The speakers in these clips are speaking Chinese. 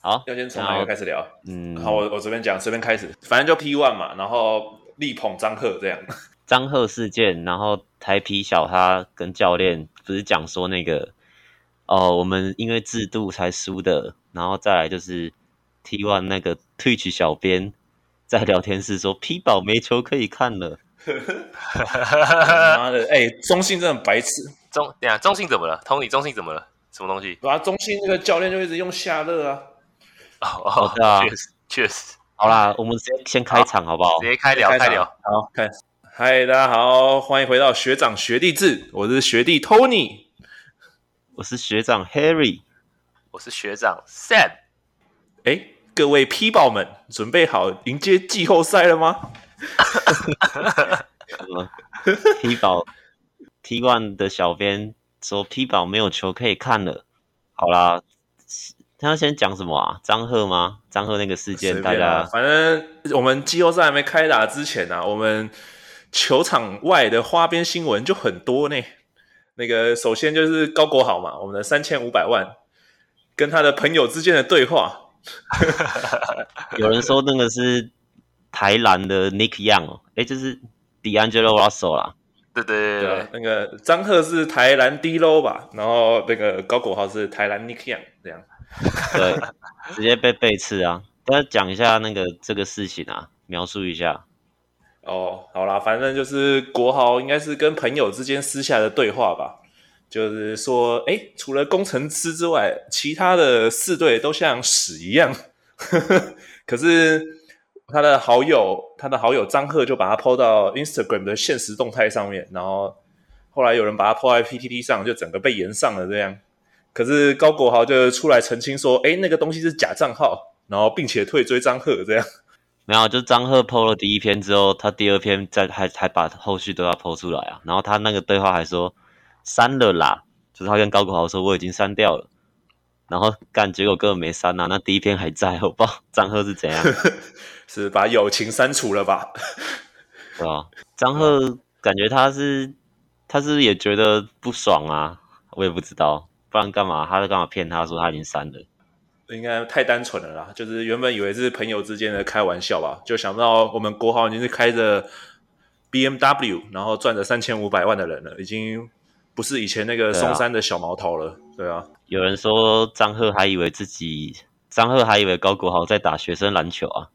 好，要先从哪个开始聊？嗯，好，我我这边讲，这边开始，反正就 P one 嘛，然后力捧张赫这样。张赫事件，然后台啤小他跟教练不是讲说那个哦，我们因为制度才输的，然后再来就是 T one 那个 Twitch 小编在聊天室说 P 宝没球可以看了。妈的，哎、欸，中信真的很白痴。中，等下中信怎么了？Tony 中信怎么了？什么东西？啊，中信那个教练就一直用夏乐啊。哦哦，对啊，确实确实。好啦，我们直接先开场好不好？直接开聊，开聊。好，开始。嗨，大家好，欢迎回到学长学弟制。我是学弟 Tony，我是学长 Harry，我是学长 Sam。哎，各位 P 宝们，准备好迎接季后赛了吗？什 么？P 宝 T1 的小编说 P 宝没有球可以看了。好啦，他要先讲什么啊？张赫吗？张赫那个事件，大家反正我们季后赛还没开打之前啊，我们。球场外的花边新闻就很多呢。那个首先就是高国豪嘛，我们的三千五百万跟他的朋友之间的对话。有人说那个是台南的 Nick Young 哦，哎，就是 D'Angelo Russell 啦。对对对对，那个张赫是台南 D-Lo 吧，然后那个高国豪是台南 Nick Young 这样。对，直接被背刺啊！大家讲一下那个这个事情啊，描述一下。哦，好啦，反正就是国豪应该是跟朋友之间私下的对话吧，就是说，哎，除了工程师之外，其他的四队都像屎一样。可是他的好友，他的好友张赫就把他 po 到 Instagram 的现实动态上面，然后后来有人把他 po 在 PTT 上，就整个被延上了这样。可是高国豪就出来澄清说，哎，那个东西是假账号，然后并且退追张赫这样。没有，就张赫 po 了第一篇之后，他第二篇再还还把后续都要 po 出来啊。然后他那个对话还说删了啦，就是他跟高国豪说我已经删掉了。然后干，结果根本没删啊，那第一篇还在，我不知道张赫是怎样，是把友情删除了吧？对吧？张赫感觉他是他是也觉得不爽啊，我也不知道，不然干嘛？他是干嘛骗他说他已经删了？应该太单纯了啦，就是原本以为是朋友之间的开玩笑吧，就想不到我们国豪已经是开着 BMW，然后赚着三千五百万的人了，已经不是以前那个松山的小毛头了，对啊。有人说张赫还以为自己，张赫还以为高国豪在打学生篮球啊，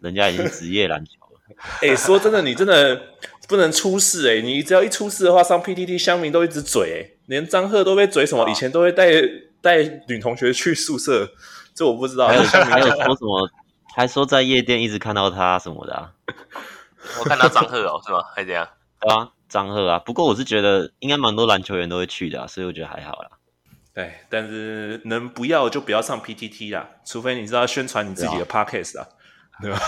人家已经职业篮球了。哎、欸，说真的，你真的不能出事哎、欸，你只要一出事的话，上 PTT 乡民都一直嘴哎、欸，连张赫都被嘴什么，以前都会带。带女同学去宿舍，这我不知道。还有 还有说什么？还说在夜店一直看到他什么的啊？我看到张赫哦，是吗？还是怎样？对啊，张赫啊。不过我是觉得应该蛮多篮球员都会去的啊，所以我觉得还好啦。对，但是能不要就不要上 PTT 啦，除非你知道宣传你自己的 Podcast 啊，对吧？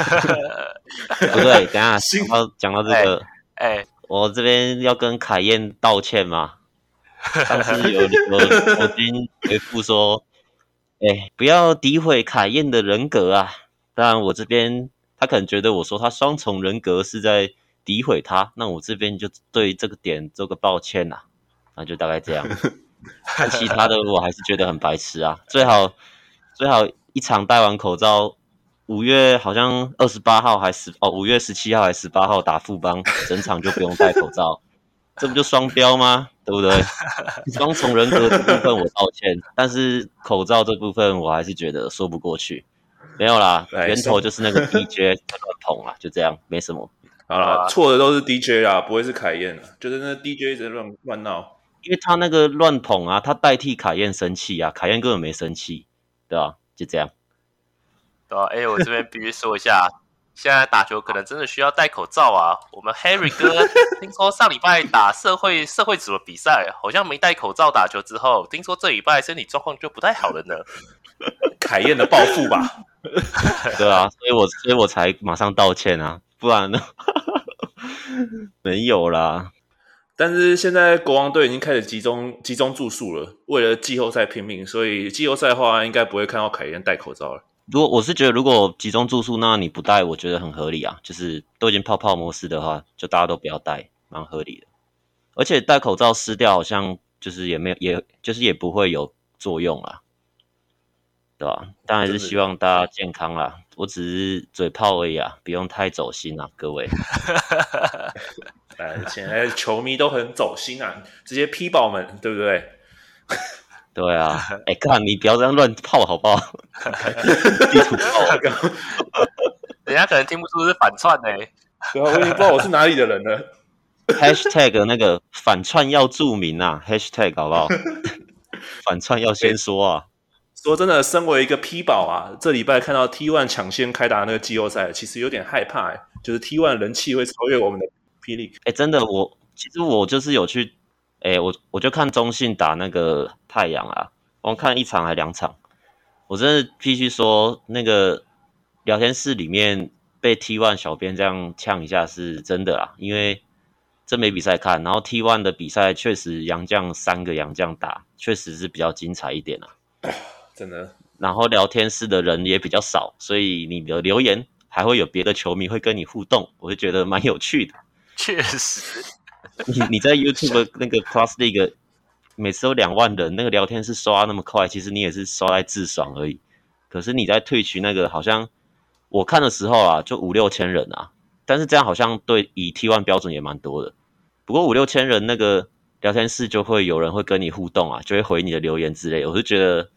不对，等下讲到讲到这个，哎、欸，我这边要跟凯燕道歉吗？上次有有我军回复说：“哎、欸，不要诋毁凯燕的人格啊！当然，我这边他可能觉得我说他双重人格是在诋毁他，那我这边就对这个点做个抱歉呐、啊。那就大概这样。但其他的我还是觉得很白痴啊！最好最好一场戴完口罩，五月好像二十八号还是哦，五月十七号还是十八号打副邦，整场就不用戴口罩。”这不就双标吗？对不对？双重人格这部分我道歉，但是口罩这部分我还是觉得说不过去。没有啦，源头就是那个 DJ 乱捧啊，就这样，没什么。好啦，错的都是 DJ 啊，不会是凯燕啊，就是那 DJ 一直乱乱闹，因为他那个乱捧啊，他代替凯燕生气啊，凯燕根本没生气，对吧？就这样。对啊，哎，我这边必须说一下。现在打球可能真的需要戴口罩啊！我们 Harry 哥 听说上礼拜打社会社会组的比赛，好像没戴口罩打球之后，听说这礼拜身体状况就不太好了呢。凯燕的报复吧？对啊，所以我所以我才马上道歉啊，不然呢？没有啦。但是现在国王队已经开始集中集中住宿了，为了季后赛拼命，所以季后赛的话应该不会看到凯燕戴口罩了。如果我是觉得，如果集中住宿，那你不戴，我觉得很合理啊。就是都已经泡泡模式的话，就大家都不要戴，蛮合理的。而且戴口罩湿掉，好像就是也没有，也就是也不会有作用啦。对吧？当然是希望大家健康啦。我只是嘴炮而已啊，不用太走心啊，各位。呃，现在球迷都很走心啊，直接批爆们，对不对？对啊，哎，看你不要这样乱泡好不好？地图炮，人家可能听不出是反串呢、欸。对啊，我已经不知道我是哪里的人了。Hashtag 那个反串要注明啊，Hashtag 好不好？反串要先说啊。说真的，身为一个 P 宝啊，这礼拜看到 T One 抢先开打那个季后赛，其实有点害怕就是 T One 人气会超越我们的霹雳。哎，真的，我其实我就是有去，哎，我我就看中信打那个太阳啊，我看一场还两场，我真的必须说，那个聊天室里面被 T One 小编这样呛一下是真的啦，因为真没比赛看，然后 T One 的比赛确实杨将三个杨将打，确实是比较精彩一点啊。真的，然后聊天室的人也比较少，所以你的留言还会有别的球迷会跟你互动，我就觉得蛮有趣的。确实，你你在 YouTube 那个 Plus League 每次都两万人，那个聊天室刷那么快，其实你也是刷来自爽而已。可是你在 Twitch 那个好像我看的时候啊，就五六千人啊，但是这样好像对以 T1 标准也蛮多的。不过五六千人那个聊天室就会有人会跟你互动啊，就会回你的留言之类，我就觉得。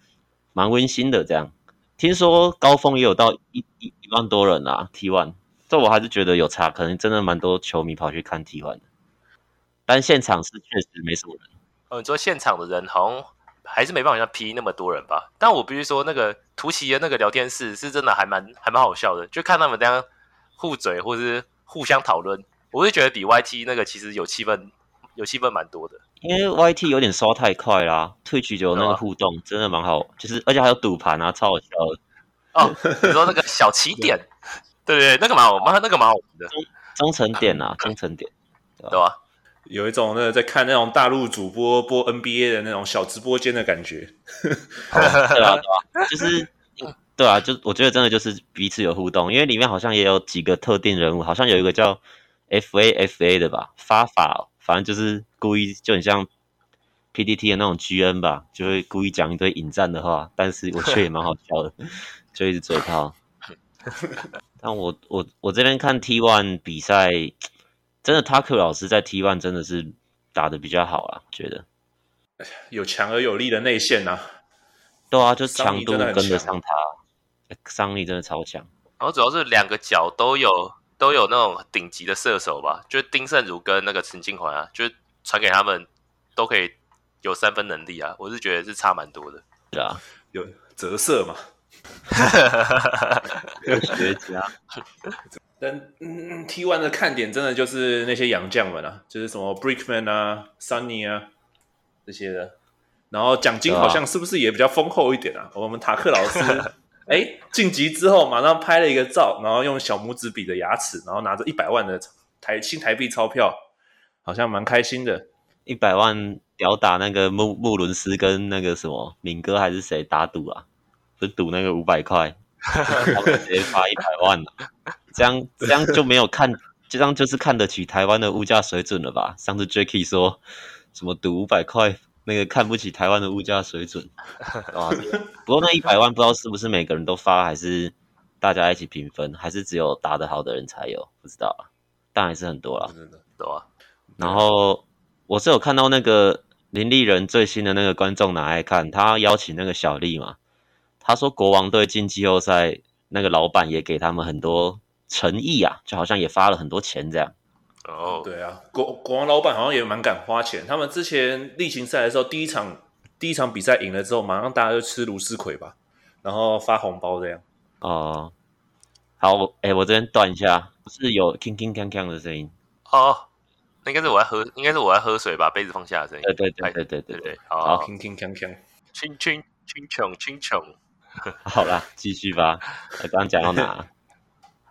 蛮温馨的，这样。听说高峰也有到一一一万多人啊，T1。这我还是觉得有差，可能真的蛮多球迷跑去看 T1 的。但现场是确实没什么人。哦，你说现场的人好像还是没办法像 P 那么多人吧？但我必须说，那个图奇的那个聊天室是真的还蛮还蛮好笑的，就看他们这样互嘴或是互相讨论，我是觉得比 YT 那个其实有气氛，有气氛蛮多的。因为 YT 有点刷太快啦，Twitch 就有那个互动，真的蛮好，就是而且还有赌盘啊，超好笑的。哦，你说那个小起 点，对对，那个蛮好，蛮那个蛮好玩的。中成点啊，中成点，对吧？有一种那个在看那种大陆主播播 NBA 的那种小直播间的感觉。对啊，对啊，就是对啊，就我觉得真的就是彼此有互动，因为里面好像也有几个特定人物，好像有一个叫 FAFA 的吧，发法。反正就是故意，就很像 PDT 的那种 GN 吧，就会故意讲一堆引战的话，但是我觉得也蛮好笑的，就一直嘴炮。但我我我这边看 T One 比赛，真的 Tucker 老师在 T one 真的是打的比较好啊，觉得有强而有力的内线呐。对啊，就强度跟得上他，伤力真的超强。然后主要是两个脚都有。都有那种顶级的射手吧，就是丁胜儒跟那个陈金环啊，就是传给他们都可以有三分能力啊，我是觉得是差蛮多的。对啊，有折射嘛，有学家。但嗯，T one 的看点真的就是那些洋将们啊，就是什么 Brickman 啊、Sunny 啊这些的，然后奖金好像是不是也比较丰厚一点啊？我们塔克老师。哎，晋级之后马上拍了一个照，然后用小拇指比着牙齿，然后拿着一百万的台新台币钞票，好像蛮开心的。一百万屌打那个穆穆伦斯跟那个什么敏哥还是谁打赌啊？就赌那个五百块，直接发一百万了。这样这样就没有看，这样就是看得起台湾的物价水准了吧？上次 Jacky 说什么赌五百块？那个看不起台湾的物价水准，啊！不过那一百万不知道是不是每个人都发，还是大家一起平分，还是只有打得好的人才有？不知道啊，但还是很多啦。对啊。然后我是有看到那个林立人最新的那个观众拿来看，他邀请那个小丽嘛，他说国王队进季后赛，那个老板也给他们很多诚意啊，就好像也发了很多钱这样。哦，对啊，国国王老板好像也蛮敢花钱。他们之前例行赛的时候，第一场第一场比赛赢了之后，马上大家就吃卢斯葵吧，然后发红包这样。哦，好，哎，我这边断一下，不是有铿铿锵锵的声音？哦，那应该是我在喝，应该是我在喝水，把杯子放下的声音。对对对对对对对，好，铿铿锵锵，轻轻轻穷轻穷。好啦，继续吧。我刚刚讲到哪？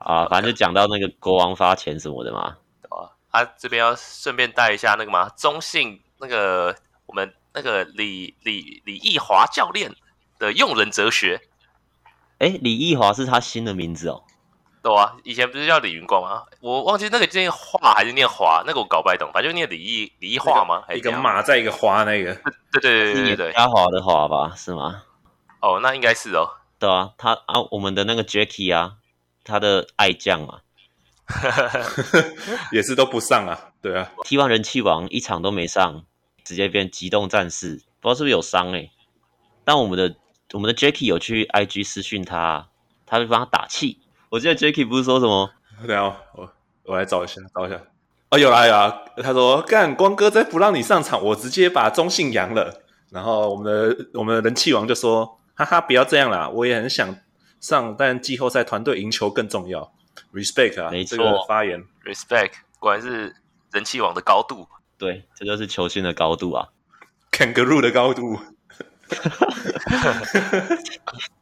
啊，反正就讲到那个国王发钱什么的嘛。他、啊、这边要顺便带一下那个嘛，中信那个我们那个李李李易华教练的用人哲学。哎，李易华是他新的名字哦。对啊，以前不是叫李云光吗？我忘记那个念华还是念华，那个我搞不太懂，反正就念李易李易华吗？一个马在一个花那个。对对对对对对，嘉华的华吧？是吗？哦，那应该是哦。对啊，他啊，我们的那个 Jacky 啊，他的爱将嘛，也是都不上啊。对啊，T1 人气王一场都没上，直接变机动战士，不知道是不是有伤哎、欸。但我们的我们的 Jacky 有去 IG 私讯他，他会帮他打气。我记得 Jacky 不是说什么？等下我我来找一下，找一下。哦，有啦有啦，他说干光哥再不让你上场，我直接把中信扬了。然后我们的我们的人气王就说：“哈哈，不要这样啦，我也很想上，但季后赛团队赢球更重要。”Respect 啊，没错，这个发言，Respect，果然是人气王的高度。对，这就是球星的高度啊，Kangaroo 的高度，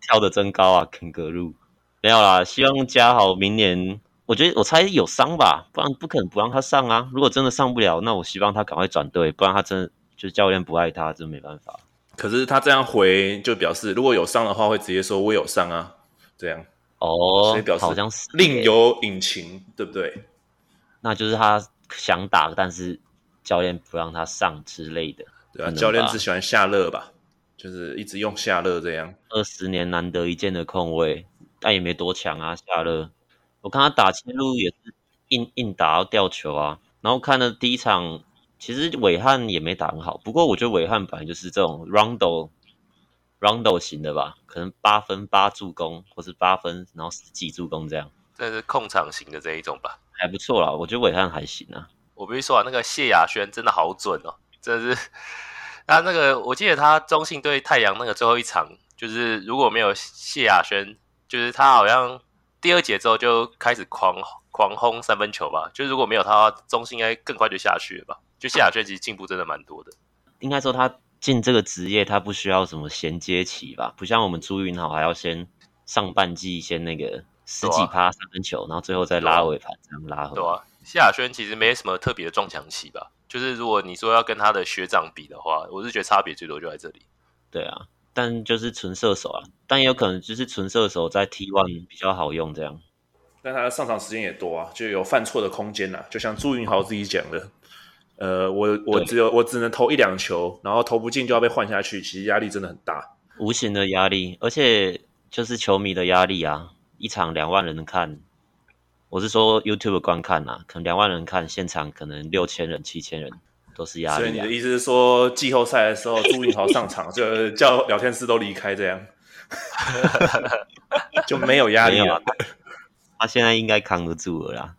跳的真高啊，Kangaroo。没有啦，希望加好明年，我觉得我猜有伤吧，不然不可能不让他上啊。如果真的上不了，那我希望他赶快转队，不然他真的。就是教练不爱他，真没办法。可是他这样回，就表示如果有伤的话，会直接说我有伤啊，这样哦，所以表示好像是另有隐情，对不对？那就是他想打，但是教练不让他上之类的。对啊，教练只喜欢夏乐吧，就是一直用夏乐这样。二十年难得一见的控卫，但也没多强啊。夏乐，我看他打切入也是硬硬打到吊球啊。然后看了第一场。其实韦汉也没打很好，不过我觉得韦汉本来就是这种 Rondo Rondo 型的吧，可能八分八助攻，或是八分然后十几助攻这样，这是控场型的这一种吧，还不错啦，我觉得韦汉还行啊。我必须说啊，那个谢亚轩真的好准哦，真的是。他那个，我记得他中信对太阳那个最后一场，就是如果没有谢亚轩，就是他好像第二节之后就开始狂狂轰三分球吧，就如果没有他，中信应该更快就下去了吧。就谢亚轩其实进步真的蛮多的，应该说他进这个职业，他不需要什么衔接期吧，不像我们朱云豪还要先上半季先那个十几趴三分球，啊、然后最后再拉尾盘这样拉回来。对啊，谢亚轩其实没什么特别的撞墙期吧，就是如果你说要跟他的学长比的话，我是觉得差别最多就在这里。对啊，但就是纯射手啊，但也有可能就是纯射手在 T1 比较好用这样。但他的上场时间也多啊，就有犯错的空间啊，就像朱云豪自己讲的。呃，我我只有我只能投一两球，然后投不进就要被换下去，其实压力真的很大，无形的压力，而且就是球迷的压力啊！一场两万人看，我是说 YouTube 观看啊，可能两万人看，现场可能六千人、七千人都是压力啊。所以你的意思是说，季后赛的时候朱云豪上场 就叫聊天室都离开这样，就没有压力了。啊、他现在应该扛得住了啦。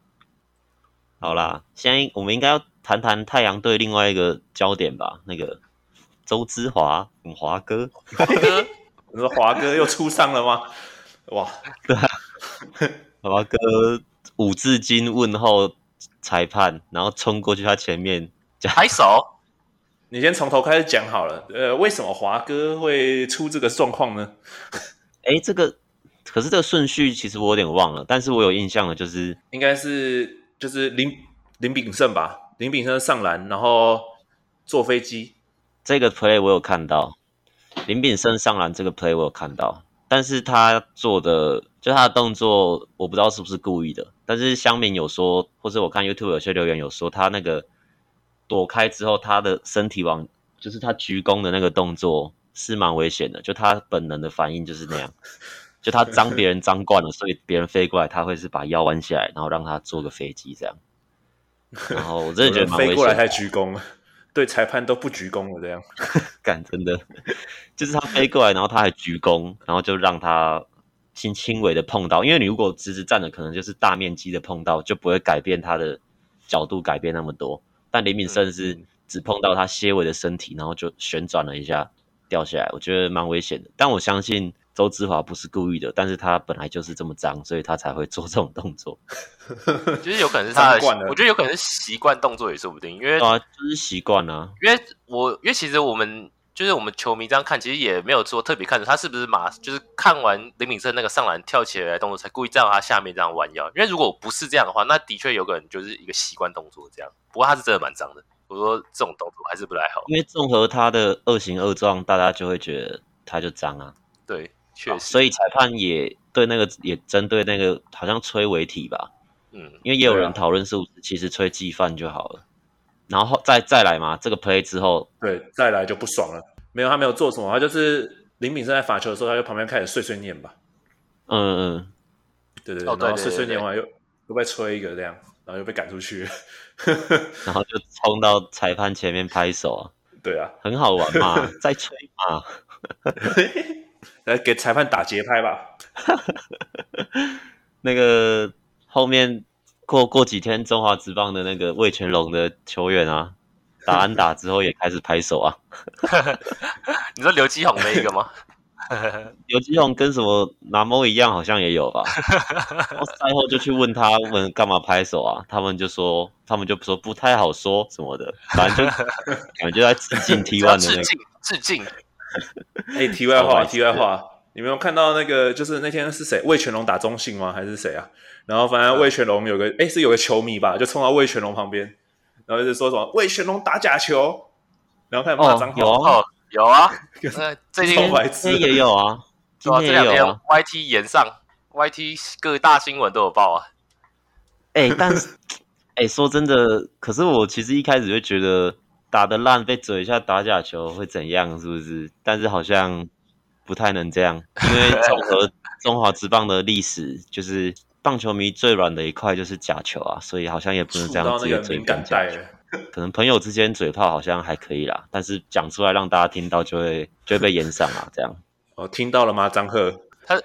好啦，现在我们应该要。谈谈太阳队另外一个焦点吧，那个周之华，华哥，华哥，你说华哥又出伤了吗？哇，对啊，华哥五字经问候裁判，然后冲过去他前面拍手。你先从头开始讲好了，呃，为什么华哥会出这个状况呢？哎，这个可是这个顺序其实我有点忘了，但是我有印象的，就是应该是就是林林炳胜吧。林炳生上篮，然后坐飞机。这个 play 我有看到，林炳生上篮这个 play 我有看到，但是他做的就他的动作，我不知道是不是故意的。但是乡民有说，或者我看 YouTube 有些留言有说，他那个躲开之后，他的身体往就是他鞠躬的那个动作是蛮危险的，就他本能的反应就是那样，就他脏别人脏惯了，所以别人飞过来，他会是把腰弯下来，然后让他坐个飞机这样。然后我真的觉得蛮危险的，飞过来还鞠躬，对裁判都不鞠躬了，这样，干真的，就是他飞过来，然后他还鞠躬，然后就让他轻轻微的碰到，因为你如果直直站着，可能就是大面积的碰到，就不会改变他的角度改变那么多。但林敏胜是只碰到他些微的身体，然后就旋转了一下掉下来，我觉得蛮危险的。但我相信。周志华不是故意的，但是他本来就是这么脏，所以他才会做这种动作。就是有可能是他的，我觉得有可能是习惯动作也说不定，因为啊，就是习惯啊。因为我因为其实我们就是我们球迷这样看，其实也没有说特别看着他是不是马，就是看完林敏胜那个上篮跳起来的动作才故意站到他下面这样弯腰。因为如果不是这样的话，那的确有可能就是一个习惯动作这样。不过他是真的蛮脏的，我说这种动作还是不太好。因为综合他的恶行恶状，大家就会觉得他就脏啊。对。确实，所以裁判也对那个也针对那个好像吹违体吧，嗯，因为也有人讨论是不是其实吹技犯就好了，然后再再来嘛，这个 play 之后，对，再来就不爽了，没有他没有做什么，他就是林秉胜在罚球的时候，他就旁边开始碎碎念吧。嗯嗯，对对对，然后碎碎念完又又被吹一个这样，然后又被赶出去，然后就冲到裁判前面拍手啊。对啊，很好玩嘛，再吹嘛，来给裁判打节拍吧。那个后面过过几天，中华职棒的那个魏全龙的球员啊，打安打之后也开始拍手啊。你说刘基宏那一个吗？刘基宏跟什么南摩一样，好像也有吧。赛后就去问他问干嘛拍手啊？他们就说他们就说不太好说什么的，反正就感觉在致敬 T1 的那个。致敬致敬。哎、欸，题外话，题外话。你没有看到那个？就是那天是谁？魏全龙打中信吗？还是谁啊？然后反正魏全龙有个，哎、欸，是有个球迷吧，就冲到魏全龙旁边，然后就说什么魏全龙打假球，然后开始骂脏话。有啊，有啊，那 最近也有啊，今天也有啊。YT 延上，YT 各大新闻都有报啊。哎、欸，但是，哎、欸，说真的，可是我其实一开始就觉得打得烂被嘴一下打假球会怎样，是不是？但是好像。不太能这样，因为综合中华职棒的历史，就是棒球迷最软的一块就是假球啊，所以好像也不能这样直接嘴干假球。可能朋友之间嘴炮好像还可以啦，但是讲出来让大家听到就会就会被延上啊，这样。哦，听到了吗，张赫？他，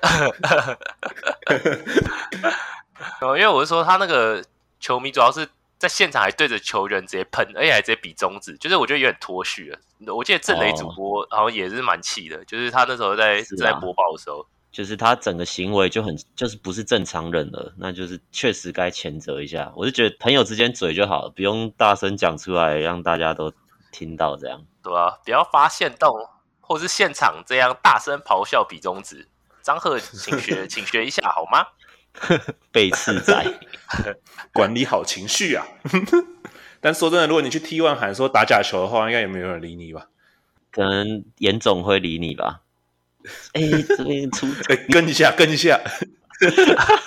哦，因为我是说他那个球迷主要是。在现场还对着球员直接喷，而且还直接比中指，就是我觉得有点脱序了。我记得郑雷主播好像也是蛮气的，哦，就是他那时候在，啊，在播报的时候，就是他整个行为就很就是不是正常人了，那就是确实该谴责一下。我是觉得朋友之间嘴就好了，不用大声讲出来让大家都听到这样。对啊，不要发现动或是现场这样大声咆哮比中指。张赫，请学，请学一下好吗？被刺仔，管理好情绪啊！但说真的，如果你去 T1 喊说打假球的话，应该也没有人理你吧？可能严总会理你吧？哎、欸，这边出，哎、欸，跟一下，跟一下，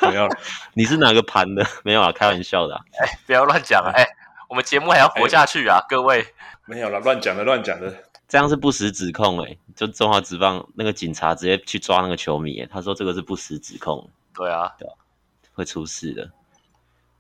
没有，你是哪个盘的？没有啊，开玩笑的、啊。哎、欸，不要乱讲啊！哎、欸，我们节目还要活下去啊，欸、各位。没有了，乱讲的，乱讲的，这样是不实指控哎、欸！就中华职棒那个警察直接去抓那个球迷、欸，他说这个是不实指控。对啊，对啊。会出事的，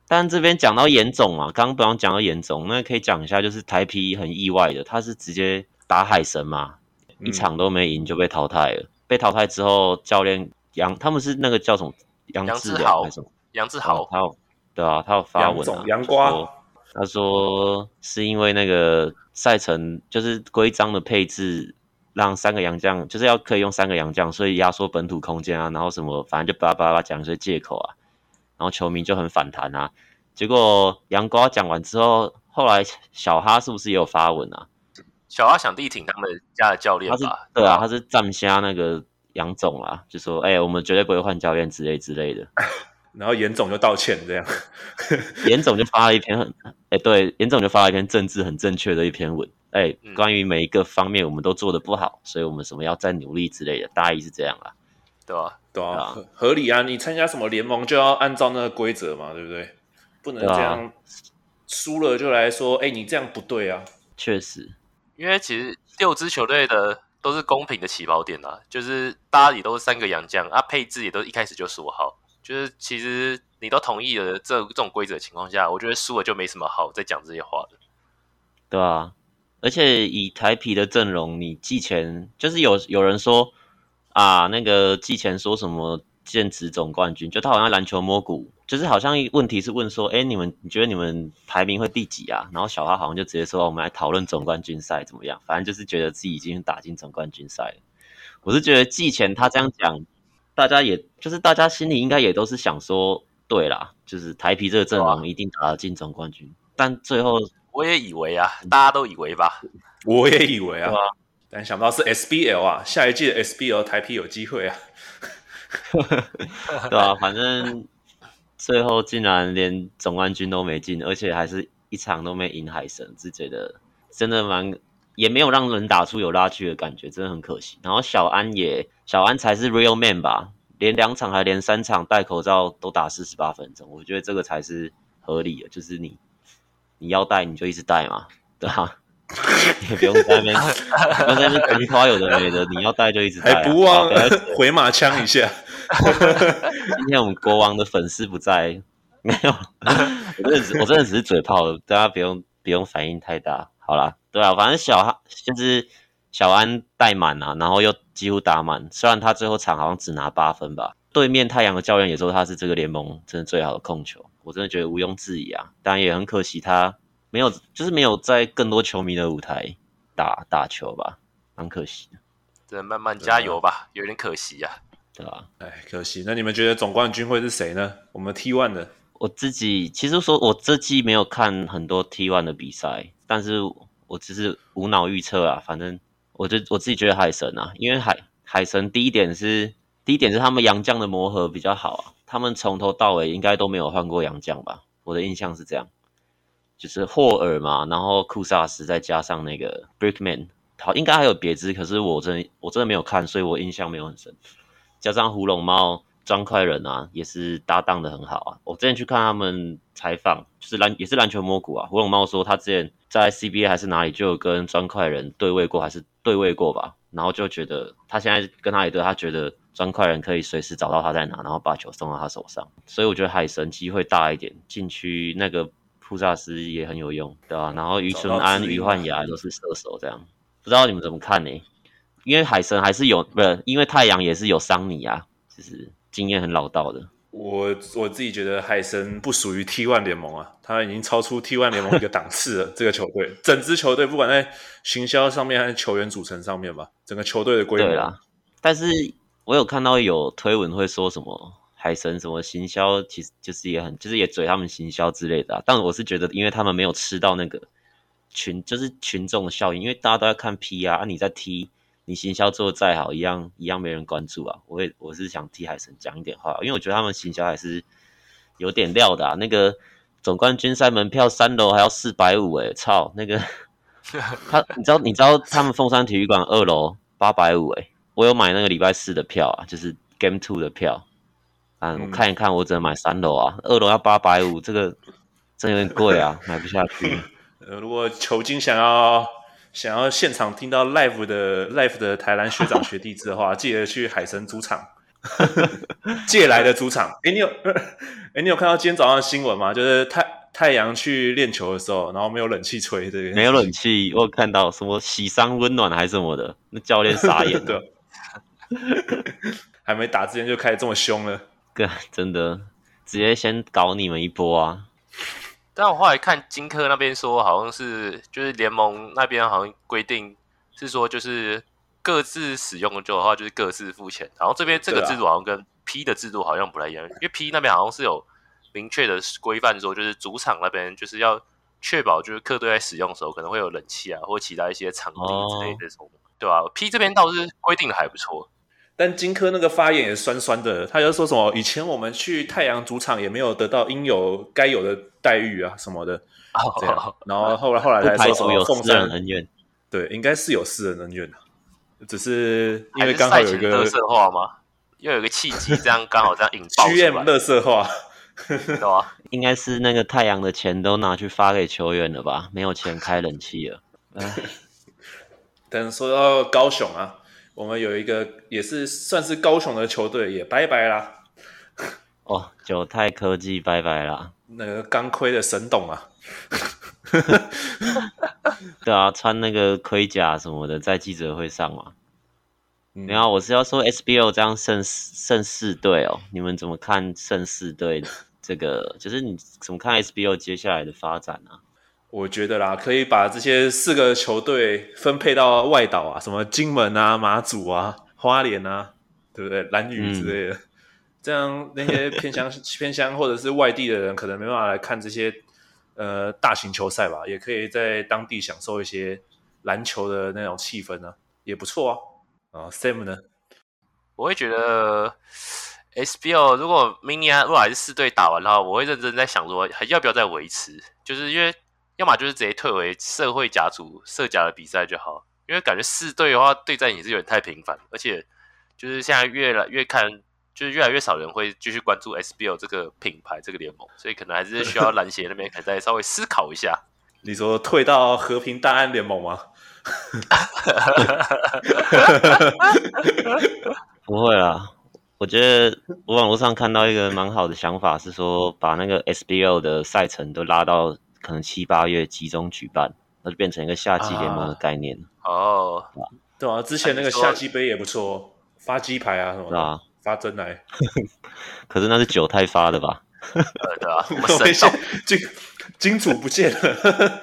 但这边讲到严总嘛，刚刚不用讲到严总，那可以讲一下，就是台啤很意外的，他是直接打海神嘛，嗯、一场都没赢就被淘汰了。被淘汰之后，教练杨他们是那个叫什么杨志豪还是什么杨志豪，他有对啊，他有发文啊，杨瓜，他说是因为那个赛程就是规章的配置，让三个洋将就是要可以用三个洋将，所以压缩本土空间啊，然后什么反正就巴拉巴拉讲一些借口啊。然后球迷就很反弹啊，结果杨瓜讲完之后，后来小哈是不是也有发文啊？小哈想力挺他们家的教练吧？对啊，他是站下那个杨总啊，就说：“哎、欸，我们绝对不会换教练之类之类的。”然后严总就道歉，这样，严总就发了一篇很哎、欸，对，严总就发了一篇政治很正确的一篇文，哎、欸嗯，关于每一个方面我们都做得不好，所以我们什么要再努力之类的，大意是这样啦。对啊，对啊，合合理啊！你参加什么联盟就要按照那个规则嘛，对不对？不能这样输了就来说，哎、欸，你这样不对啊！确实，因为其实六支球队的都是公平的起跑点啊，就是大家也都是三个洋将啊，配置也都一开始就说好，就是其实你都同意了这这种规则的情况下，我觉得输了就没什么好再讲这些话的。对啊，而且以台啤的阵容，你季前就是有有人说。啊，那个季前说什么剑指总冠军，就他好像篮球摸骨，就是好像问题是问说，哎，你们你觉得你们排名会第几啊？然后小哈好像就直接说，我们来讨论总冠军赛怎么样？反正就是觉得自己已经打进总冠军赛了。我是觉得季前他这样讲，大家也就是大家心里应该也都是想说，对啦，就是台啤这个阵容一定打得进总冠军。但最后我也以为啊，大家都以为吧，我也以为啊。但想不到是 SBL 啊，下一季的 SBL 台啤有机会啊，对啊，反正最后竟然连总冠军都没进，而且还是一场都没赢海神，是觉得真的蛮也没有让人打出有拉锯的感觉，真的很可惜。然后小安也小安才是 real man 吧，连两场还连三场戴口罩都打四十八分钟，我觉得这个才是合理的，就是你你要戴你就一直戴嘛，对吧？也不用在那边，不用在那边夸有的没的，你要带就一直带、啊，还不忘回马枪一下。今天我们国王的粉丝不在，没有，我真的只我真的只是嘴炮，大家不用不用反应太大，好啦，对啊，反正小就是小安带满啊，然后又几乎打满，虽然他最后场好像只拿八分吧。对面太阳的教练也说他是这个联盟真的最好的控球，我真的觉得毋庸置疑啊。当然也很可惜他没有，就是没有在更多球迷的舞台打打球吧，蛮可惜的。只能慢慢加油吧，有点可惜啊。对吧？哎，可惜。那你们觉得总冠军会是谁呢？我们 T One 的。我自己其实说，我这季没有看很多 T One 的比赛，但是我只是无脑预测啊。反正我就我自己觉得海神啊，因为海海神第一点是第一点是他们洋将的磨合比较好啊，他们从头到尾应该都没有换过洋将吧？我的印象是这样，就是霍尔嘛，然后库萨斯再加上那个 Brickman，好，应该还有别支，可是我真我真的没有看，所以我印象没有很深。加上胡龙猫、砖块人啊，也是搭档的很好啊。我之前去看他们采访，就是篮也是篮球摸骨啊。胡龙猫说他之前在 CBA 还是哪里就有跟砖块人对位过，还是对位过吧。然后就觉得他现在跟他一对，他觉得砖块人可以随时找到他在哪，然后把球送到他手上。所以我觉得海神机会大一点，禁区那个扑萨斯也很有用，对吧、啊？然后于春安、于焕雅都是射手，这样不知道你们怎么看呢？因为海神还是有，不是因为太阳也是有伤你啊，就是经验很老道的。我我自己觉得海神不属于 T1 联盟啊，他已经超出 T1 联盟一个档次了。这个球队，整支球队不管在行销上面还是球员组成上面吧，整个球队的规模。对啦，但是我有看到有推文会说什么海神什么行销，其实就是也很就是也嘴他们行销之类的啊。但我是觉得，因为他们没有吃到那个群，就是群众的效应，因为大家都在看 P 啊，啊你在 T。你行销做的再好，一样一样没人关注啊！我也我是想替海神讲一点话，因为我觉得他们行销还是有点料的啊。那个总冠军赛门票三楼还要四百五，哎操！那个 他，你知道你知道他们凤山体育馆二楼八百五，哎我有买那个礼拜四的票啊，就是 Game Two 的票。啊，我看一看，我只能买三楼啊，二楼要八百五，这个 真有点贵啊，买不下去。呃，如果球精想要。想要现场听到 live 的 live 的台南学长学弟制的话，记得去海神主场借来的主场。哎，你有哎，你有看到今天早上的新闻吗？就是太太阳去练球的时候，然后没有冷气吹，对，没有冷气。我有看到什么喜伤温暖还是什么的，那教练傻眼了。还没打之前就开始这么凶了，哥，真的直接先搞你们一波啊！但我后来看金科那边说，好像是就是联盟那边好像规定是说，就是各自使用的话，就是各自付钱。然后这边这个制度好像跟 P 的制度好像不太一样，因为 P 那边好像是有明确的规范说，就是主场那边就是要确保就是客队在使用的时候可能会有冷气啊，或其他一些场地之类的这种，对吧？P 这边倒是规定的还不错。但荆轲那个发言也酸酸的，他就说什么以前我们去太阳主场也没有得到应有该有的待遇啊什么的，这样。然后后来后来才说什么有私人恩怨，对，应该是有私人恩怨的，只是因为刚好有一个垃圾话吗？又有一个契机，这样刚好这样引爆。GM 垃圾话，对吧？应该是那个太阳的钱都拿去发给球员了吧？没有钱开冷气了。等说到高雄啊。我们有一个也是算是高雄的球队也拜拜啦。哦，九泰科技拜拜啦。那个钢盔的神董啊，对啊，穿那个盔甲什么的，在记者会上嘛。然后、嗯、我是要说 SBO 这样剩剩四队哦，你们怎么看剩四队这个？就是你怎么看 SBO 接下来的发展啊？我觉得啦，可以把这些四个球队分配到外岛啊，什么金门啊、马祖啊、花莲啊，对不对？兰屿之类的，嗯、这样那些偏乡、偏乡或者是外地的人，可能没办法来看这些呃大型球赛吧，也可以在当地享受一些篮球的那种气氛呢、啊，也不错啊。啊，Sam 呢？我会觉得 SBL 如果明年如果还是四队打完的话，我会认真在想说，还要不要再维持？就是因为。要么就是直接退回社会甲组社甲的比赛就好，因为感觉四队的话对战也是有点太频繁，而且就是现在越来越看，就是越来越少人会继续关注 SBL 这个品牌这个联盟，所以可能还是需要篮协那边 可以再稍微思考一下。你说退到和平档案联盟吗？不会啦，我觉得我网络上看到一个蛮好的想法，是说把那个 SBL 的赛程都拉到可能七八月集中举办，那就变成一个夏季联盟的概念。哦，对啊，之前那个夏季杯也不错，发鸡排啊什么的，啊、发真奶。可是那是九太发的吧？对啊，我们金金主不见了，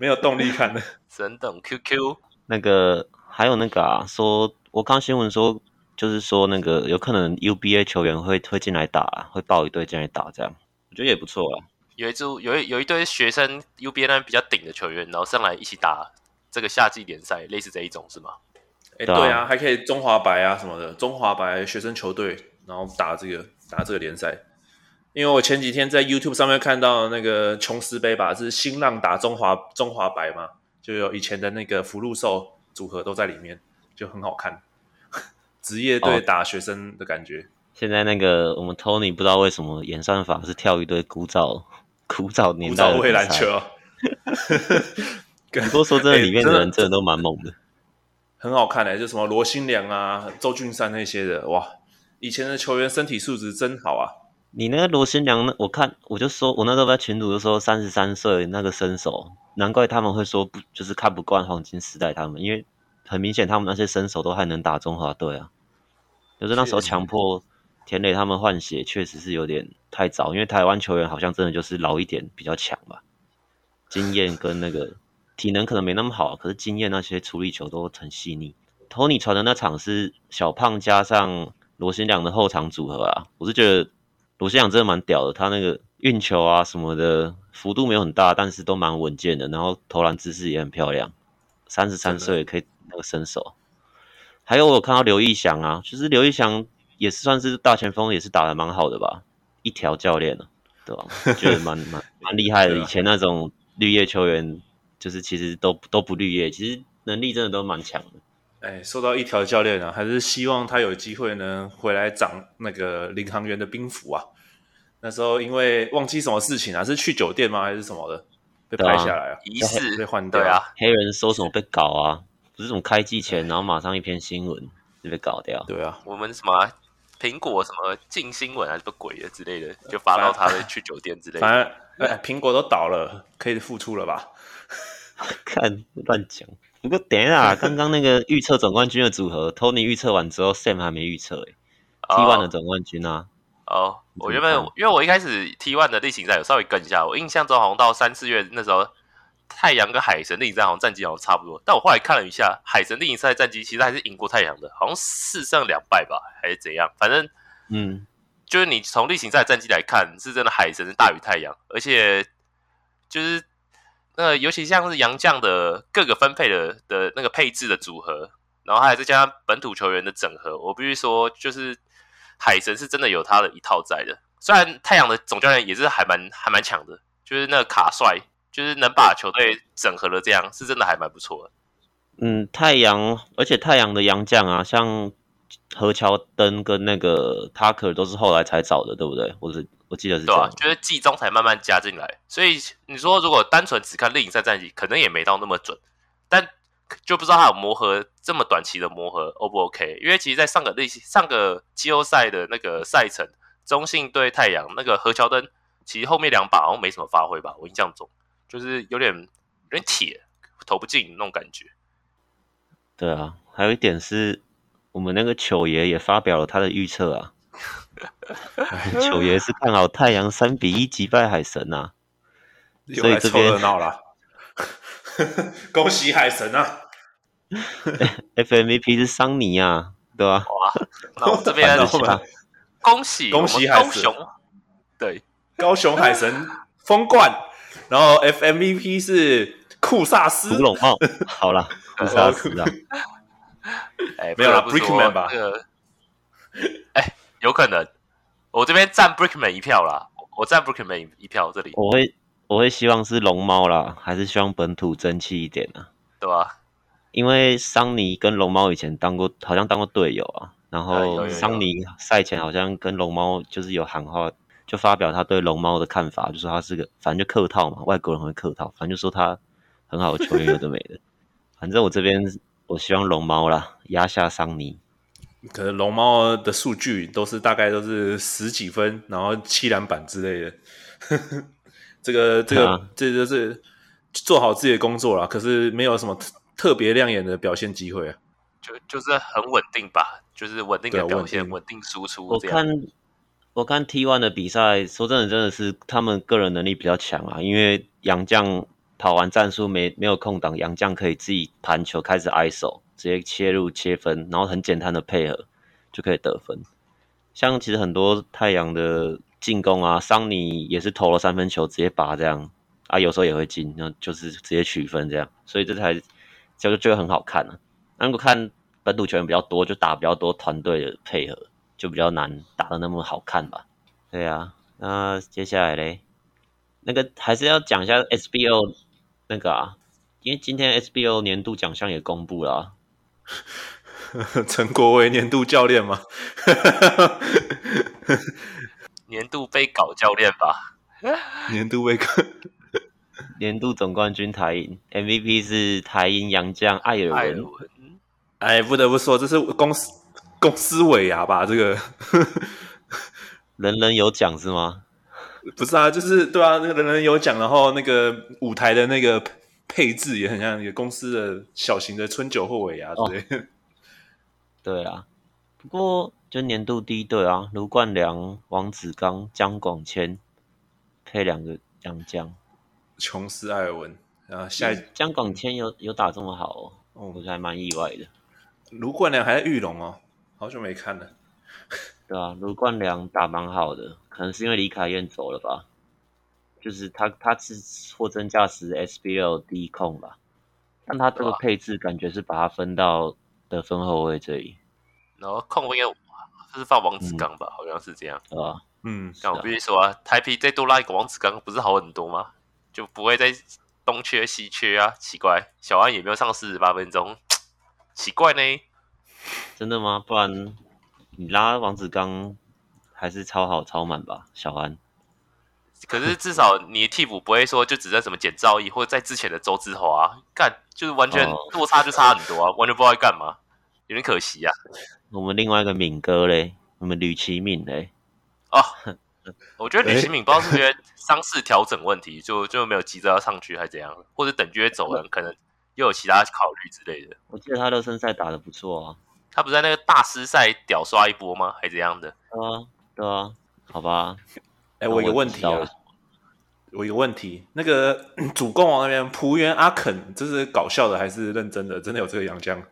没有动力看了。神等 QQ 那个还有那个啊，说我看新闻说，就是说那个有可能 UBA 球员会会进来打，会报一队进来打，这样我觉得也不错啊。有一组有一有一堆学生 UBA 那比较顶的球员，然后上来一起打这个夏季联赛，类似这一种是吗？哎，对啊，还可以中华白啊什么的，中华白学生球队，然后打这个打这个联赛。因为我前几天在 YouTube 上面看到那个琼斯杯吧，是新浪打中华中华白嘛，就有以前的那个福禄寿组合都在里面，就很好看，职业队打学生的感觉。哦、现在那个我们 Tony 不知道为什么演算法是跳一堆枯燥枯燥年代的比赛，篮球。很多 说真的，里面的人真的都蛮猛的，很好看的、欸，就什么罗新良啊、周俊山那些的，哇，以前的球员身体素质真好啊。你那个罗新良，那我看我就说，我那时候在群组就说三十三岁那个身手，难怪他们会说不，就是看不惯黄金时代他们，因为很明显他们那些身手都还能打中华队啊。就是那时候强迫田磊他们换血，确实是有点太早，因为台湾球员好像真的就是老一点比较强吧，经验跟那个体能可能没那么好，可是经验那些处理球都很细腻。托尼传的那场是小胖加上罗新良的后场组合啊，我是觉得。罗新良真的蛮屌的，他那个运球啊什么的幅度没有很大，但是都蛮稳健的，然后投篮姿势也很漂亮。三十三岁也可以那个身手。还有我有看到刘义祥啊，其实刘义祥也是算是大前锋，也是打的蛮好的吧？一条教练了，对吧？觉得蛮 蛮蛮厉害的。以前那种绿叶球员，就是其实都都不绿叶，其实能力真的都蛮强的。哎，说到一条教练啊，还是希望他有机会能，回来掌那个领航员的兵符啊。那时候因为忘记什么事情啊，是去酒店吗？还是什么的被拍下来啊？仪式被换掉啊？黑人说什么被搞啊？不是什么开季前，然后马上一篇新闻就被搞掉。对啊，我们什么苹果什么进新闻还是什么鬼的之类的，就发到他的去酒店之类的。反正哎，苹果都倒了，可以复出了吧？看乱讲。不过等一下，刚刚那个预测总冠军的组合，Tony 预测完之后，Sam 还没预测诶，T1 的总冠军啊。哦，我原本因为我一开始 T1 的例行赛有稍微跟一下，我印象中好像到三四月那时候，太阳跟海神例行赛好像战绩好像差不多，但我后来看了一下，海神例行赛战绩其实还是赢过太阳的，好像四胜两败吧，还是怎样？反正嗯，就是你从例行赛战绩来看，是真的海神是大于太阳，而且就是。那尤其像是杨将的各个分配的的那个配置的组合，然后还是加上本土球员的整合，我必须说，就是海神是真的有他的一套在的。虽然太阳的总教练也是还蛮还蛮强的，就是那个卡帅，就是能把球队整合的这样，是真的还蛮不错的。嗯，太阳，而且太阳的洋将啊，像何乔登跟那个塔克都是后来才找的，对不对？或者？我记得是对啊，就是季中才慢慢加进来，所以你说如果单纯只看例行赛战绩，可能也没到那么准，但就不知道他有磨合这么短期的磨合 O 不 OK？因为其实，在上个例上个季后赛的那个赛程，中信对太阳那个何乔登，其实后面两把好像没什么发挥吧，我印象中就是有点有点铁，投不进那种感觉。对啊，还有一点是我们那个球爷也发表了他的预测啊。九爷是看好太阳三比一击败海神呐、啊，所以这边热闹了。恭喜海神啊！FMVP 是桑尼啊，对吧？哇，那我这边恭喜恭喜海神，对，高雄海神封冠，然后 FMVP 是库萨斯独龙帽。好了，库萨斯啊，哎，没有了，Brickman 吧？哎。有可能，我这边占 Brickman 一票啦，我占 Brickman 一票。这里我会我会希望是龙猫啦，还是希望本土争气一点呢？对吧？因为桑尼跟龙猫以前当过，好像当过队友啊。然后桑尼赛前好像跟龙猫就是有喊话，就发表他对龙猫的看法，就说他是个反正就客套嘛，外国人会客套，反正就说他很好的球员，有的没的。反正我这边我希望龙猫啦压下桑尼。可能龙猫的数据都是大概都是十几分，然后七篮板之类的。这 个这个、啊、这就是做好自己的工作啦，可是没有什么特特别亮眼的表现机会啊。就就是很稳定吧，就是稳定的表现，稳定输出。我看我看 T1 的比赛，说真的，真的是他们个人能力比较强啊，因为杨将跑完战术没没有空档，杨将可以自己盘球开始 ISO。直接切入切分，然后很简单的配合就可以得分。像其实很多太阳的进攻啊，桑尼也是投了三分球直接拔这样啊，有时候也会进，那就是直接取分这样。所以这才就就很好看、啊。那如果看本土球员比较多，就打比较多团队的配合，就比较难打的那么好看吧。对啊，那接下来嘞，那个还是要讲一下 SBO 那个啊，因为今天 SBO 年度奖项也公布了、啊。陈国为年度教练吗？年度被搞教练吧？年度被搞，年度总冠军台银 MVP 是台银杨将艾尔文。哎，不得不说，这是公司公司尾牙吧？这个人人有奖是吗？不是啊，就是对啊，那个人人有奖，然后那个舞台的那个。配置也很像一个公司的小型的春酒或尾牙之类的。对啊，不过就年度第一队啊，卢冠良、王子刚、江广谦配两个洋将，琼斯艾尔文啊，下一江广谦有有打这么好哦，哦我还蛮意外的。卢冠良还在玉龙哦，好久没看了。对啊，卢冠良打蛮好的，可能是因为李凯燕走了吧。就是他，他是货真价实 SBL 第一控吧，但他这个配置感觉是把他分到得分后卫这里，然后控应该是放王子刚吧，嗯、好像是这样，对吧？嗯，像我必须说啊，台啤再多拉一个王子刚，不是好很多吗？就不会再东缺西缺啊，奇怪，小安也没有上四十八分钟，奇怪呢，真的吗？不然你拉王子刚还是超好超满吧，小安。可是至少你的替补不会说就只在什么简兆义或者在之前的周之后啊，干就是完全落差就差很多啊，哦、完全不知道在干嘛，有点可惜啊。我们另外一个敏哥嘞，我们吕其敏嘞，哦，我觉得吕其敏不知道是不是伤势调整问题，就就没有急着要上去还是怎样，或者等约走人，可能又有其他考虑之类的。我记得他热身赛打得不错啊，他不是在那个大师赛屌刷一波吗？还是怎样的？啊，对啊，好吧。哎、欸，我有个问题啊，我有个问题，那个 主攻王那边璞园阿肯，这是搞笑的还是认真的？真的有这个杨江？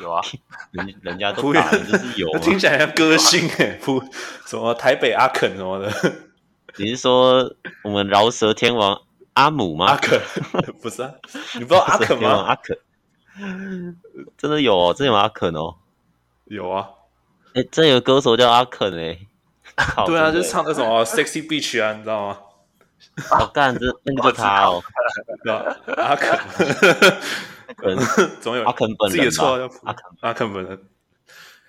有啊，人人家都打的就是有，听起来像歌星哎，璞什么台北阿肯什么的？你是说我们饶舌天王阿姆吗？阿肯 不是啊，你不知道阿肯吗？阿肯 真的有哦，真有阿肯哦，有啊，哎、欸，真有歌手叫阿肯哎。对啊，就是唱那种 Sexy Beach 啊，你知道吗？好干，这那个就他哦，阿肯，阿肯，总有阿肯本人吧？自己错叫阿肯，阿肯本人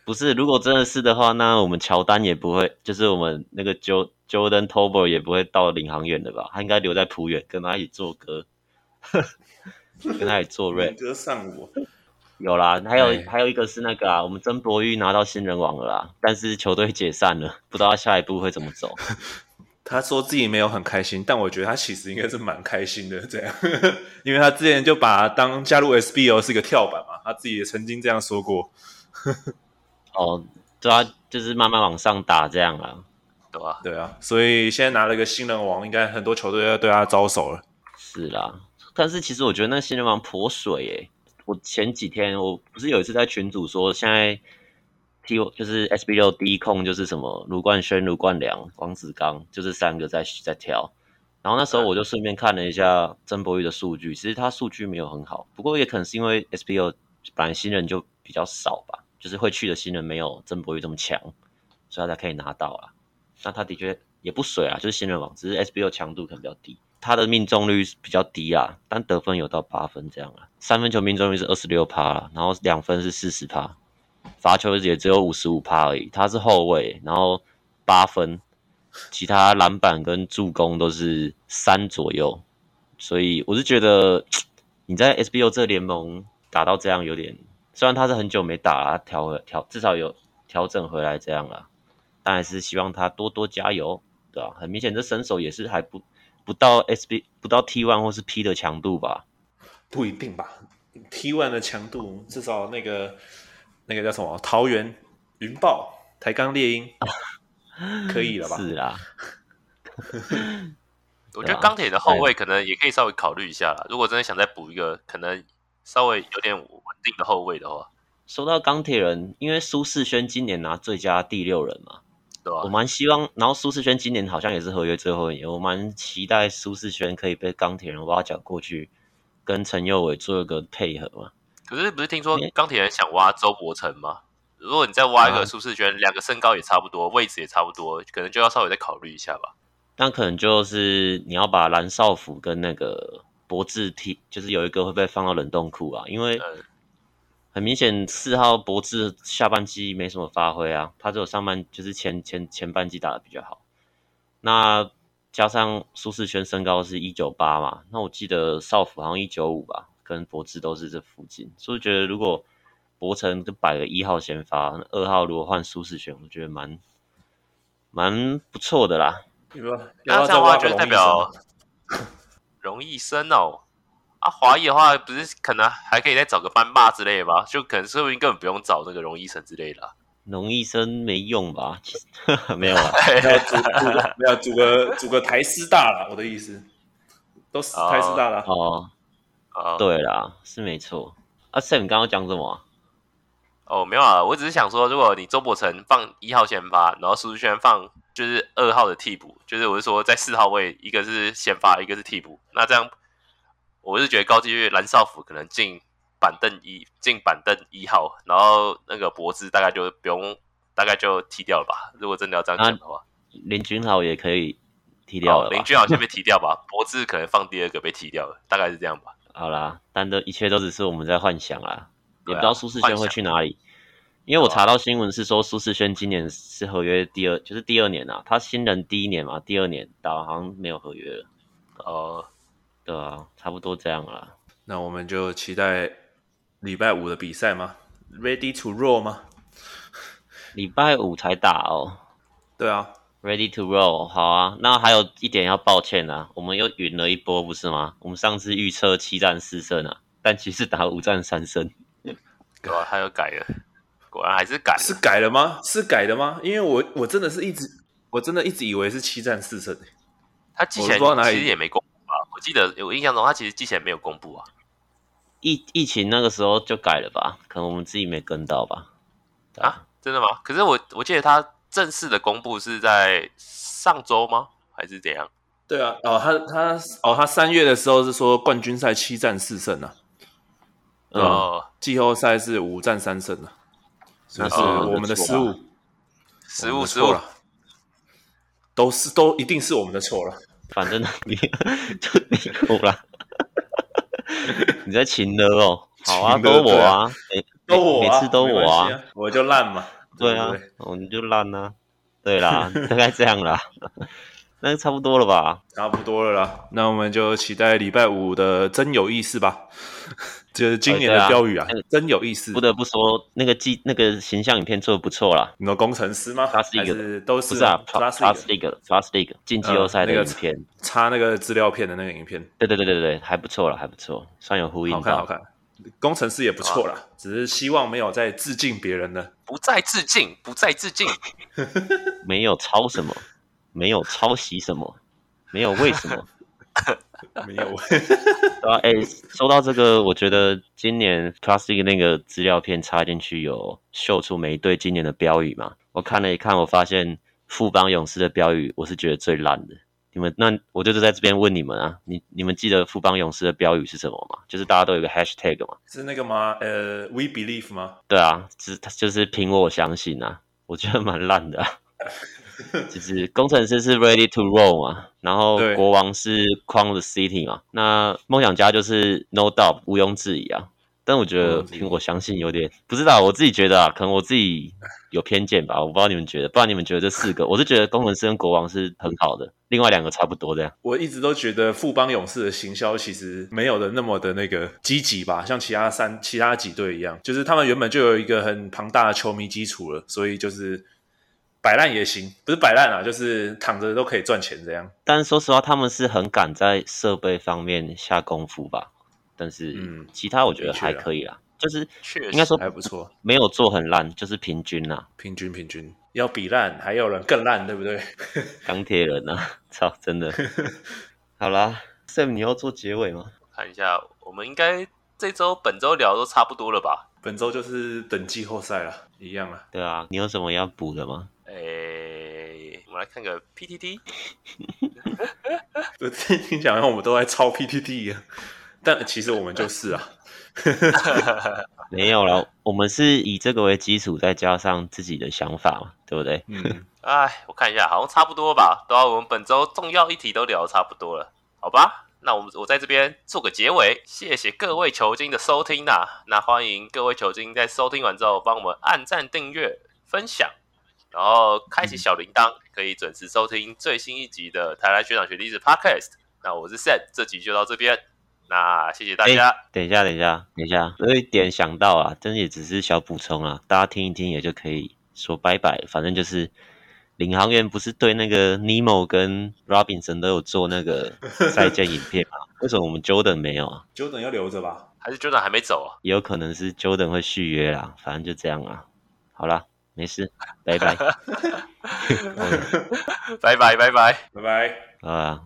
不是。如果真的是的话，那我们乔丹也不会，就是我们那个 Jordan Tolbert 也不会到领航员的吧？他应该留在浦远，跟他一起做歌，跟他一起做 rap。歌上我。有啦，还有还有一个是那个啊，我们曾博玉拿到新人王了啦，但是球队解散了，不知道他下一步会怎么走。他说自己没有很开心，但我觉得他其实应该是蛮开心的，这样，因为他之前就把他当加入 SBO 是一个跳板嘛，他自己也曾经这样说过。哦，对啊，就是慢慢往上打这样啊，对啊，对啊，所以现在拿了一个新人王，应该很多球队要对他招手了。是啦，但是其实我觉得那新人王颇水诶、我前几天我不是有一次在群组说，现在 T 就是 SBL 第一控就是什么卢冠轩、卢冠良、王子刚，就是三个在在挑。然后那时候我就顺便看了一下曾博玉的数据，其实他数据没有很好，不过也可能是因为 SBL 本来新人就比较少吧，就是会去的新人没有曾博玉这么强，所以他才可以拿到啊。那他的确也不水啊，就是新人王，只是 SBL 强度可能比较低。他的命中率是比较低啊，但得分有到八分这样啊。三分球命中率是二十六趴，然后两分是四十趴，罚球也只有五十五趴而已。他是后卫，然后八分，其他篮板跟助攻都是三左右，所以我是觉得你在 SBO 这联盟打到这样有点，虽然他是很久没打了，调调至少有调整回来这样了，但还是希望他多多加油，对吧、很明显这身手也是还不不到 SB 不到 T one 或是 P 的强度吧？不一定吧，T one 的强度至少那个那个叫什么桃园云豹台钢猎鹰。可以了吧？是啦，我觉得钢铁的后卫可能也可以稍微考虑一下啦。如果真的想再补一个，可能稍微有点稳定的后卫的话，说到钢铁人，因为苏世轩今年拿最佳第六人嘛，对吧？我蛮希望，然后舒适轩今年好像也是合约最后一年，我蛮期待舒适轩可以被钢铁人挖角过去，跟陈佑伟做一个配合嘛。可是不是听说钢铁人想挖周伯成吗？如果你再挖一个舒适圈，两、啊、个身高也差不多，位置也差不多，可能就要稍微再考虑一下吧。那可能就是你要把蓝少辅跟那个博智踢，就是有一个会被放到冷冻库啊，因为很明显四号博智下半季没什么发挥啊，他只有上半就是前前前半季打的比较好。那加上舒适圈身高是一九八嘛，那我记得少辅好像一九五吧，跟博智都是这附近，所以觉得如果。博成就摆个一号先发，二号如果换舒适圈，我觉得蛮蛮不错的啦。那这样的话就代表容易升哦。啊，华裔的话不是可能还可以再找个班霸之类的吗？就可能说不定根本不用找那个荣医生之类的、啊。荣医生没用吧？没有啊，没有组个没有组个组个台师大了。我的意思，都是台师大了。哦哦，对啦，是没错。啊，Sam 刚刚讲什么？哦，没有啊，我只是想说，如果你周伯成放一号先发，然后苏志轩放就是二号的替补，就是我是说在四号位，一个是先发，一个是替补，那这样我是觉得高几率蓝少辅可能进板凳一进板凳一号，然后那个博智大概就不用，大概就踢掉了吧。如果真的要这样讲的话，林君豪也可以踢掉了，林君豪先被踢掉吧，博智可能放第二个被踢掉了，大概是这样吧。好啦，但这一切都只是我们在幻想啦。也不知道苏世轩会去哪里，因为我查到新闻是说苏世轩今年是合约第二，就是第二年啊，他新人第一年嘛，第二年打好像没有合约了。哦，对啊，差不多这样啦。那我们就期待礼拜五的比赛吗？Ready to roll 吗？礼拜五才打哦。对啊，Ready to roll，好啊。那还有一点要抱歉啊，我们又晕了一波，不是吗？我们上次预测七战四胜啊，但其实打五战三胜。对啊，他又改了，果然还是改了。是改了吗？是改的吗？因为我我真的是一直，我真的一直以为是七战四胜。他季前其实也没公布啊，我记得我印象中他其实之前没有公布啊。疫疫情那个时候就改了吧？可能我们自己没跟到吧？啊，真的吗？可是我我记得他正式的公布是在上周吗？还是怎样？对啊，哦，他他哦，他三月的时候是说冠军赛七战四胜啊。呃，季后赛是五战三胜的，这是我们的失误，失误失误了，都是都一定是我们的错了。反正你 就你哭了，你在勤了哦，好啊，都我啊，都我，每次都我啊，我就烂嘛，对啊，我们就烂啊，对啦，大概这样啦，那就差不多了吧？差不多了啦，那我们就期待礼拜五的真有意思吧。就是今年的标语啊，真有意思。不得不说，那个记那个形象影片做的不错啦。你说工程师吗？还是都是不是啊？Plus League，Plus League 进季后赛的影片，插那个资料片的那个影片。对对对对对，还不错了，还不错，算有呼应。好看好看，工程师也不错啦，只是希望没有再致敬别人呢。不再致敬，不再致敬。没有抄什么，没有抄袭什么，没有为什么。没有，对啊，哎、欸，说到这个，我觉得今年 Classic 那个资料片插进去有秀出每一队今年的标语嘛？我看了一看，我发现富邦勇士的标语我是觉得最烂的。你们那我就是在这边问你们啊，你你们记得富邦勇士的标语是什么吗？就是大家都有个 Hashtag 嘛？是那个吗？呃，We Believe 吗？对啊，是就是凭我相信啊，我觉得蛮烂的、啊。就是工程师是 ready to roll 嘛，然后国王是 Crown the City 嘛，那梦想家就是 no doubt 毋庸置疑啊。但我觉得苹果相信有点不知道，我自己觉得啊，可能我自己有偏见吧，我不知道你们觉得，不然你们觉得这四个，我是觉得工程师跟国王是很好的，另外两个差不多这样。我一直都觉得富邦勇士的行销其实没有的那么的那个积极吧，像其他三其他几队一样，就是他们原本就有一个很庞大的球迷基础了，所以就是。摆烂也行，不是摆烂啊，就是躺着都可以赚钱这样。但是说实话，他们是很敢在设备方面下功夫吧？但是，嗯，其他我觉得还可以啦，啦就是应该说还不错，没有做很烂，就是平均啦，平均平均。要比烂，还有人更烂，对不对？钢铁人啊，操，真的。好啦，Sam，你要做结尾吗？看一下，我们应该这周本周聊都差不多了吧？本周就是等季后赛了，一样啊。对啊，你有什么要补的吗？诶，我们来看个 PTT。听讲我们都在抄 PTT 啊，但其实我们就是啊。没有了，我们是以这个为基础，再加上自己的想法嘛，对不对？嗯。哎，我看一下，好像差不多吧。对啊，我们本周重要议题都聊得差不多了，好吧？那我们我在这边做个结尾，谢谢各位球精的收听呐、啊。那欢迎各位球精在收听完之后，帮我们按赞、订阅、分享，然后开启小铃铛，可以准时收听最新一集的台湾学长学弟子 Podcast。那我是 Sam，这集就到这边。那谢谢大家。等一下，等一下，等一下，有一点想到啊，真的也只是小补充啊，大家听一听也就可以说拜拜。反正就是。领航员不是对那个尼莫跟 Robinson 都有做那个 再见影片吗？为什么我们 Jordan 没有啊？Jordan 要留着吧？还是 Jordan 还没走啊？也有可能是 Jordan 会续约啦，反正就这样啊。好啦，没事，拜拜，拜拜，拜拜，拜拜，啊。